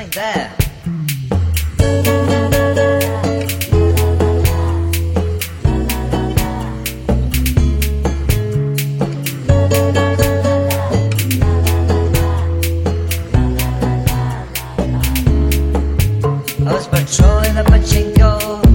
something there. I was patrolling the pachinko